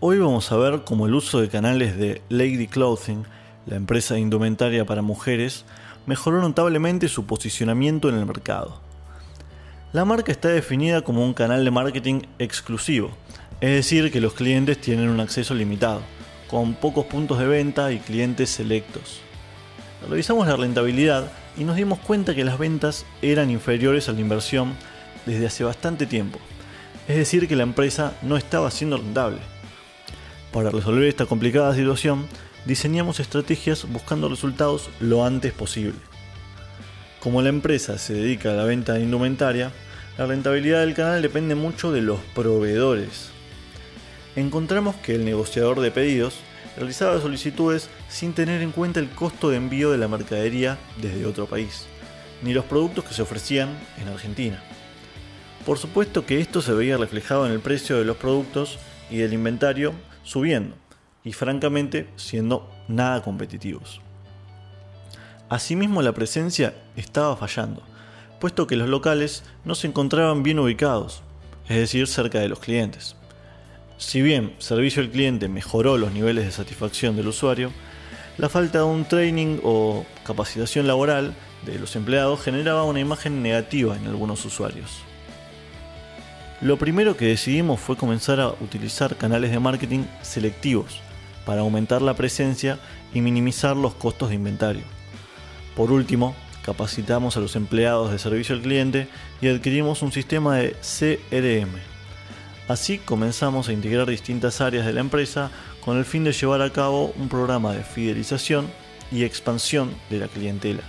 Hoy vamos a ver cómo el uso de canales de Lady Clothing, la empresa indumentaria para mujeres, mejoró notablemente su posicionamiento en el mercado. La marca está definida como un canal de marketing exclusivo, es decir, que los clientes tienen un acceso limitado, con pocos puntos de venta y clientes selectos. Revisamos la rentabilidad y nos dimos cuenta que las ventas eran inferiores a la inversión desde hace bastante tiempo, es decir, que la empresa no estaba siendo rentable. Para resolver esta complicada situación, diseñamos estrategias buscando resultados lo antes posible. Como la empresa se dedica a la venta de indumentaria, la rentabilidad del canal depende mucho de los proveedores. Encontramos que el negociador de pedidos realizaba solicitudes sin tener en cuenta el costo de envío de la mercadería desde otro país, ni los productos que se ofrecían en Argentina. Por supuesto que esto se veía reflejado en el precio de los productos y del inventario subiendo, y francamente siendo nada competitivos. Asimismo la presencia estaba fallando, puesto que los locales no se encontraban bien ubicados, es decir, cerca de los clientes. Si bien servicio al cliente mejoró los niveles de satisfacción del usuario, la falta de un training o capacitación laboral de los empleados generaba una imagen negativa en algunos usuarios. Lo primero que decidimos fue comenzar a utilizar canales de marketing selectivos para aumentar la presencia y minimizar los costos de inventario. Por último, capacitamos a los empleados de servicio al cliente y adquirimos un sistema de CRM. Así comenzamos a integrar distintas áreas de la empresa con el fin de llevar a cabo un programa de fidelización y expansión de la clientela.